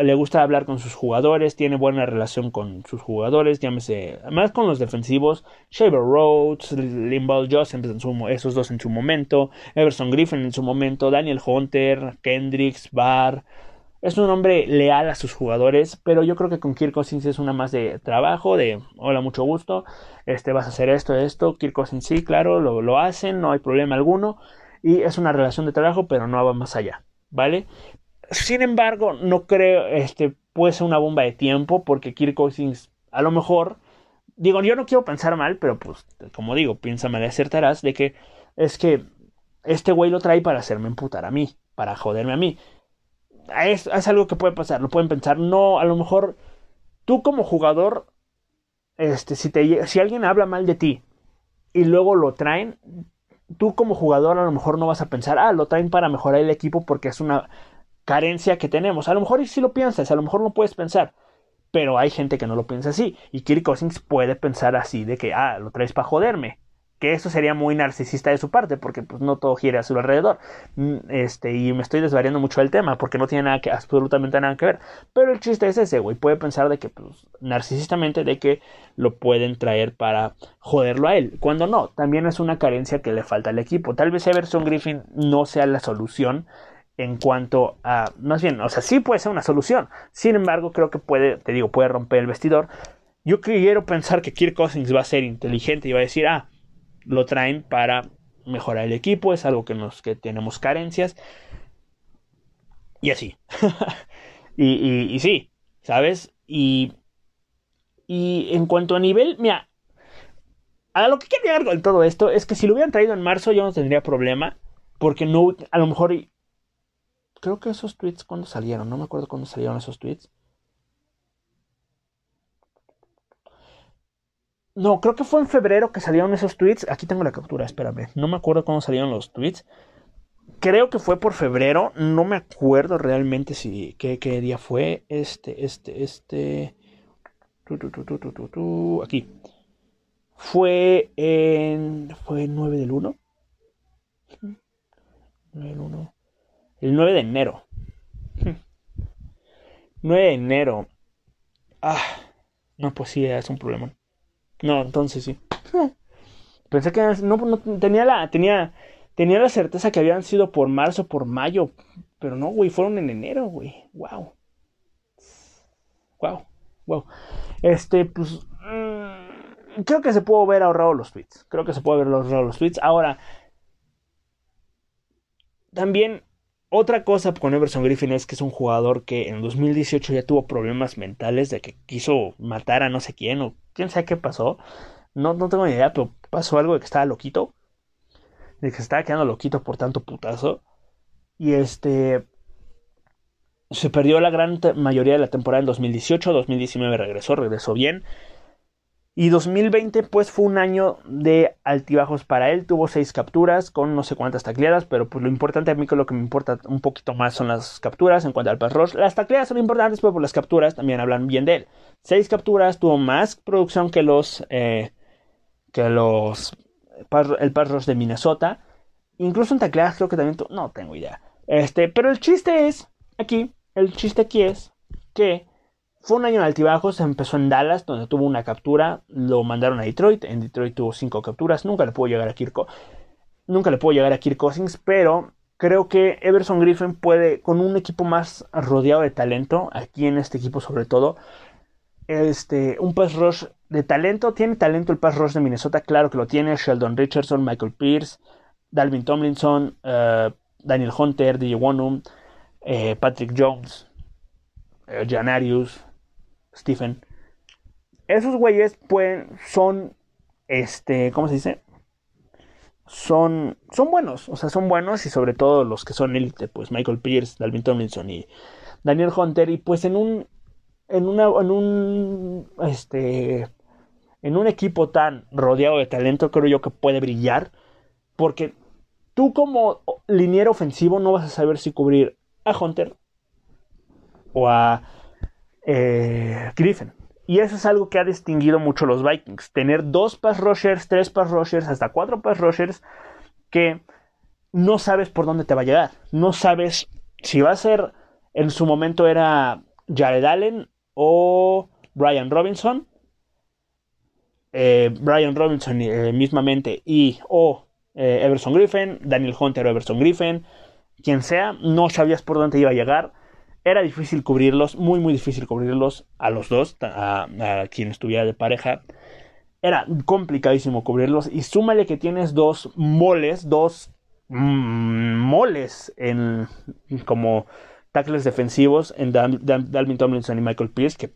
le gusta hablar con sus jugadores, tiene buena relación con sus jugadores, llámese, más con los defensivos, Shaver Rhodes, Limball Joseph, esos dos en su momento, Everson Griffin en su momento, Daniel Hunter, Kendricks, Barr, es un hombre leal a sus jugadores, pero yo creo que con Kirk Cousins es una más de trabajo, de hola, mucho gusto, este, vas a hacer esto, esto, Kirk Cousins sí, claro, lo, lo hacen, no hay problema alguno, y es una relación de trabajo, pero no va más allá, ¿vale? Sin embargo, no creo, este, puede ser una bomba de tiempo, porque Kirk Cousins, a lo mejor, digo, yo no quiero pensar mal, pero pues, como digo, piensa mal y acertarás, de que es que este güey lo trae para hacerme emputar a mí, para joderme a mí. Es, es, algo que puede pasar, lo pueden pensar. No, a lo mejor tú como jugador, este, si, te, si alguien habla mal de ti y luego lo traen, tú como jugador a lo mejor no vas a pensar, ah, lo traen para mejorar el equipo porque es una carencia que tenemos. A lo mejor sí lo piensas, a lo mejor no puedes pensar. Pero hay gente que no lo piensa así. Y Kirk Cousins puede pensar así de que, ah, lo traes para joderme que eso sería muy narcisista de su parte, porque pues no todo gira a su alrededor. Mm, este, y me estoy desvariando mucho del tema, porque no tiene nada que, absolutamente nada que ver. Pero el chiste es ese, güey. Puede pensar de que, pues, narcisistamente, de que lo pueden traer para joderlo a él. Cuando no, también es una carencia que le falta al equipo. Tal vez Everson Griffin no sea la solución en cuanto a, más bien, o sea, sí puede ser una solución. Sin embargo, creo que puede, te digo, puede romper el vestidor. Yo quiero pensar que Kirk Cousins va a ser inteligente y va a decir, ah, lo traen para mejorar el equipo, es algo que, nos, que tenemos carencias. Y así. y, y, sí, ¿sabes? Y, y en cuanto a nivel, mira, a lo que quiero llegar con todo esto es que si lo hubieran traído en marzo yo no tendría problema, porque no, a lo mejor, creo que esos tweets cuando salieron, no me acuerdo cuándo salieron esos tweets. No, creo que fue en febrero que salieron esos tweets. Aquí tengo la captura, espérame. No me acuerdo cuándo salieron los tweets. Creo que fue por febrero. No me acuerdo realmente si qué, día fue. Este, este, este. Aquí. Fue en. Fue el 9 del 1. 9 del 1. El 9 de enero. 9 de enero. Ah. No, pues sí, es un problema. No, entonces sí. Pensé que no, tenía la tenía tenía la certeza que habían sido por marzo, por mayo, pero no, güey, fueron en enero, güey. Wow. Wow. Wow. Este, pues mm, creo que se pudo haber ahorrado los tweets. Creo que se puede haber ahorrado los tweets. Ahora también otra cosa con Everson Griffin es que es un jugador que en 2018 ya tuvo problemas mentales de que quiso matar a no sé quién o quién sabe qué pasó. No, no tengo ni idea, pero pasó algo de que estaba loquito. De que se estaba quedando loquito por tanto putazo. Y este. Se perdió la gran mayoría de la temporada en 2018. 2019 regresó, regresó bien. Y 2020 pues fue un año de altibajos para él, tuvo seis capturas con no sé cuántas tacleadas, pero pues lo importante a mí que lo que me importa un poquito más son las capturas en cuanto al pass rush. Las tacleadas son importantes, pero por las capturas también hablan bien de él. Seis capturas, tuvo más producción que los eh, que los el pass rush de Minnesota. Incluso en tacleadas creo que también tuvo, no tengo idea. Este, pero el chiste es aquí, el chiste aquí es que fue un año de altibajos, empezó en Dallas, donde tuvo una captura, lo mandaron a Detroit, en Detroit tuvo cinco capturas, nunca le pudo llegar a Kirk, nunca le pudo llegar a Kirk Cousins, pero creo que Everson Griffin puede, con un equipo más rodeado de talento, aquí en este equipo sobre todo, este, un pass rush de talento, tiene talento el pass rush de Minnesota, claro que lo tiene, Sheldon Richardson, Michael Pierce, Dalvin Tomlinson, eh, Daniel Hunter, DJ Wonum, eh, Patrick Jones, eh, Janarius, Stephen. Esos güeyes pueden, son, este, ¿cómo se dice? Son, son buenos, o sea, son buenos y sobre todo los que son élite, pues Michael Pierce, Dalvin Tomlinson y Daniel Hunter y pues en un, en una, en un, este, en un equipo tan rodeado de talento creo yo que puede brillar porque tú como liniero ofensivo no vas a saber si cubrir a Hunter o a eh, Griffin. Y eso es algo que ha distinguido mucho los Vikings. Tener dos pass rushers, tres pass rushers, hasta cuatro pass rushers que no sabes por dónde te va a llegar. No sabes si va a ser, en su momento era Jared Allen o Brian Robinson. Eh, Brian Robinson eh, mismamente y o Everson Griffin, Daniel Hunter o Everson Griffin, quien sea, no sabías por dónde iba a llegar Era difícil cubrirlos, muy, muy difícil cubrirlos a los dos, a, quien estuviera de pareja. Era complicadísimo cubrirlos. Y súmale que tienes dos moles, dos mm, moles en como tackles defensivos en Dalvin Tomlinson y Michael Pierce, que,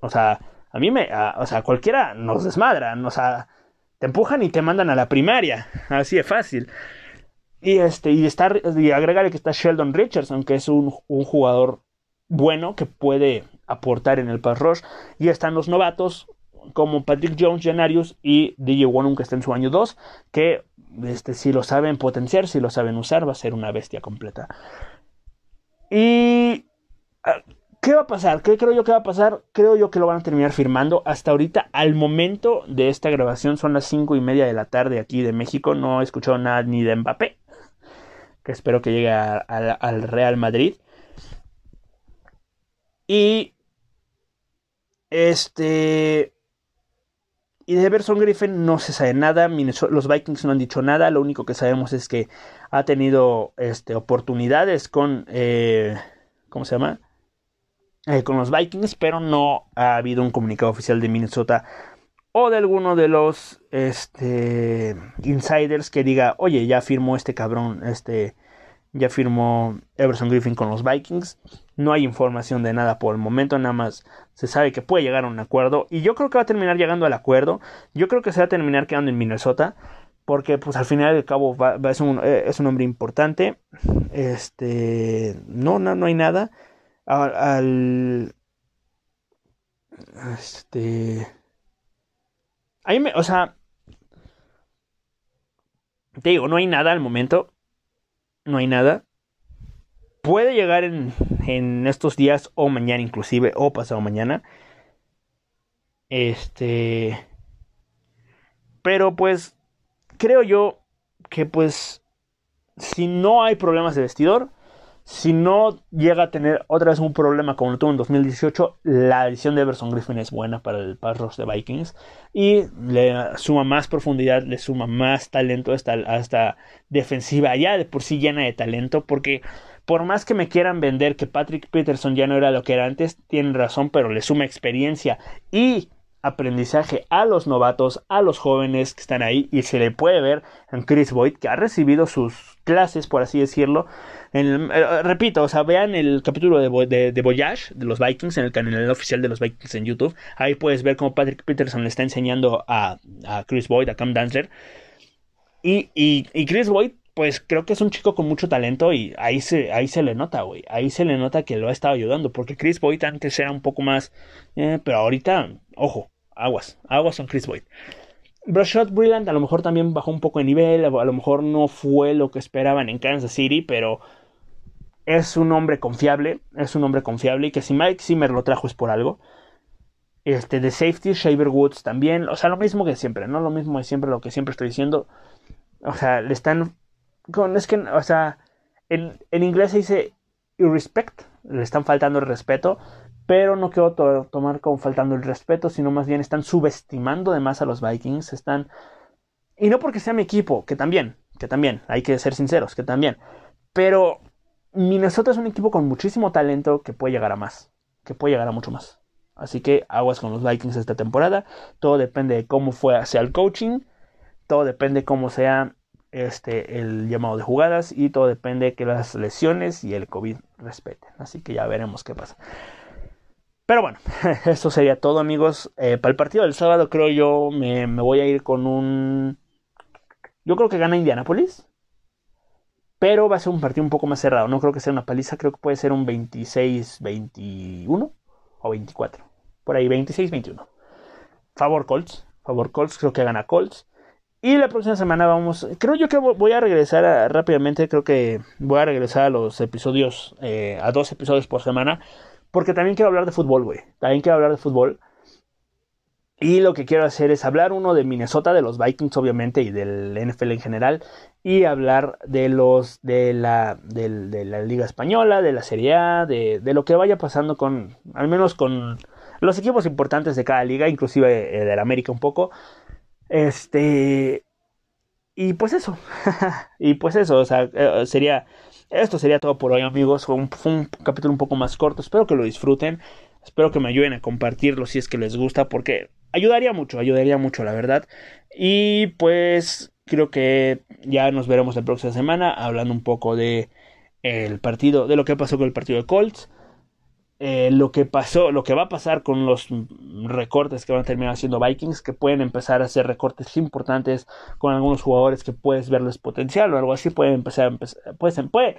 o sea, a mí me, o sea, cualquiera nos desmadran, o sea, te empujan y te mandan a la primaria, así de fácil. Y este, y estar, y que está Sheldon Richardson, que es un, jugador bueno que puede aportar en el pass rush. Y están los novatos como Patrick Jones, Janarius y DJ Wonum, que está en su año 2, que este, si lo saben potenciar, si lo saben usar, va a ser una bestia completa. Y ah, ¿Qué va a pasar? ¿Qué creo yo que va a pasar? Creo yo que lo van a terminar firmando. Hasta ahorita, al momento de esta grabación, son las cinco y media de la tarde aquí de México. No he escuchado nada ni de Mbappé. Que espero que llegue al Real Madrid. Y. Este. Y de Everson Griffin no se sabe nada. Los Vikings no han dicho nada. Lo único que sabemos es que ha tenido este, oportunidades con. Eh, ¿Cómo se llama? Eh, con los Vikings, pero no ha habido un comunicado oficial de Minnesota o de alguno de los este, insiders que diga, oye, ya firmó este cabrón, este, ya firmó Everson Griffin con los Vikings. No hay información de nada por el momento, nada más se sabe que puede llegar a un acuerdo y yo creo que va a terminar llegando al acuerdo. Yo creo que se va a terminar quedando en Minnesota porque pues al final del cabo es, un, eh, es un hombre importante. Este, no, no, no hay nada al, este ahí me, o sea te digo, no hay nada al momento. No hay nada. Puede llegar en, en estos días o mañana inclusive o pasado mañana. Este pero pues creo yo que pues si no hay problemas de vestidor si no llega a tener otra vez un problema como lo tuvo en 2018, la edición de Everson Griffin es buena para el pass de Vikings y le suma más profundidad, le suma más talento hasta, hasta defensiva, ya de por sí llena de talento, porque por más que me quieran vender que Patrick Peterson ya no era lo que era antes, tienen razón, pero le suma experiencia y aprendizaje a los novatos, a los jóvenes que están ahí y se le puede ver en Chris Boyd que ha recibido sus clases, por así decirlo. Eh, repito, o sea, vean el capítulo de, de, Voyage de los Vikings en el canal oficial de los Vikings en YouTube. Ahí puedes ver cómo Patrick Peterson le está enseñando a, Chris Boyd, a Cam Dancer. Y, y, Chris Boyd pues creo que es un chico con mucho talento y ahí se, ahí se le nota, güey. Ahí se le nota que lo ha estado ayudando. Porque Chris Boyd antes era un poco más. Eh, pero ahorita, ojo, aguas, aguas son Chris Boyd. Brashot Brillant a lo mejor también bajó un poco de nivel, a lo mejor no fue lo que esperaban en Kansas City, pero es un hombre confiable, es un hombre confiable y que si Mike Zimmer lo trajo es por algo. Este de safety, Shaver Woods también, o sea, lo mismo que siempre, no lo mismo de siempre, lo que siempre estoy diciendo. O sea, le están con es que, o sea, en, en inglés se dice irrespect, le están faltando el respeto pero no quiero tomar como faltando el respeto, sino más bien están subestimando de más a los Vikings, están... Y no porque sea mi equipo, que también, que también, hay que ser sinceros, que también. Pero Minnesota es un equipo con muchísimo talento que puede llegar a más, que puede llegar a mucho más. Así que aguas con los Vikings esta temporada. Todo depende de cómo fue, sea el coaching, todo depende de cómo sea este, el llamado de jugadas y todo depende de que las lesiones y el COVID respeten. Así que ya veremos qué pasa. Pero bueno, eso sería todo amigos. Eh, para el partido del sábado creo yo me, voy a ir con un... Yo creo que gana Indianapolis. Pero va a ser un partido un poco más cerrado. No creo que sea una paliza. Creo que puede ser un 26-21 o 24. Por ahí 26-21. Favor Colts. Favor Colts. Creo que gana Colts. Y la próxima semana vamos. Creo yo que voy a regresar rápidamente. Creo que voy a regresar a los episodios. Eh, a dos episodios por semana. Porque también quiero hablar de fútbol, güey. También quiero hablar de fútbol. Y lo que quiero hacer es hablar uno de Minnesota, de los Vikings obviamente y del NFL en general. Y hablar de los de la, de, la Liga Española, de la Serie A, de, de, lo que vaya pasando con, al menos con los equipos importantes de cada liga, inclusive eh, del América un poco. Este... Y pues eso. y pues eso, o sea, eh, sería... Esto sería todo por hoy amigos. Fue un, capítulo un poco más corto. Espero que lo disfruten. Espero que me ayuden a compartirlo si es que les gusta. Porque ayudaría mucho, ayudaría mucho la verdad. Y pues creo que ya nos veremos la próxima semana hablando un poco de el partido, de lo que pasó con el partido de Colts. Eh, lo que pasó, lo que va a pasar con los recortes que van a terminar haciendo Vikings, que pueden empezar a hacer recortes importantes con algunos jugadores que puedes verles potencial o algo así, pueden empezar, empezar pueden,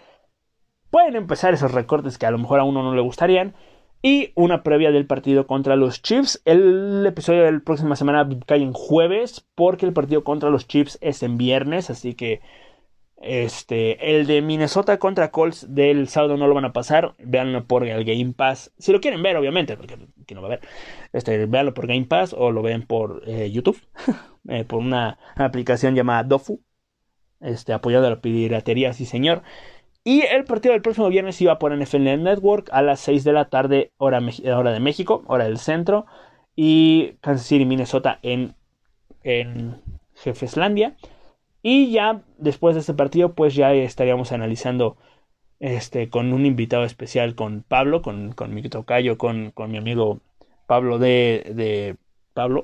pueden empezar esos recortes que a lo mejor a uno no le gustarían. Y una previa del partido contra los Chiefs. El episodio de la próxima semana cae en jueves porque el partido contra los Chiefs es en viernes, así que este, el de Minnesota contra Colts del sábado no lo van a pasar. Véanlo por el Game Pass. Si lo quieren ver, obviamente, porque no va a ver. Este, véanlo por Game Pass o lo ven por eh, YouTube. Eh, por una aplicación llamada Dofu. Este, apoyado a la piratería, sí señor. Y el partido del próximo viernes iba por NFL Network a las 6 de la tarde, hora, hora de México, hora del centro. Y Kansas City, Minnesota en, en Jefeslandia. Y ya después de este partido, pues ya estaríamos analizando este, con un invitado especial, con Pablo, con, con mi tocayo, con, con mi amigo Pablo de, de Pablo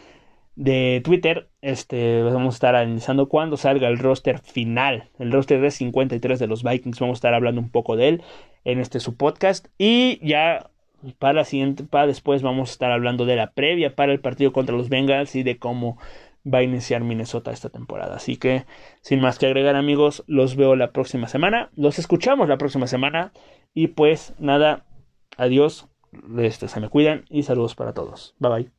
de Twitter. Este, vamos a estar analizando cuando salga el roster final, el roster de 53 de los Vikings. Vamos a estar hablando un poco de él en este su podcast. Y ya para la siguiente, para después vamos a estar hablando de la previa para el partido contra los Bengals y de cómo va a iniciar Minnesota esta temporada. Así que, sin más que agregar amigos, los veo la próxima semana, los escuchamos la próxima semana y pues nada, adiós, este, se me cuidan y saludos para todos. Bye bye.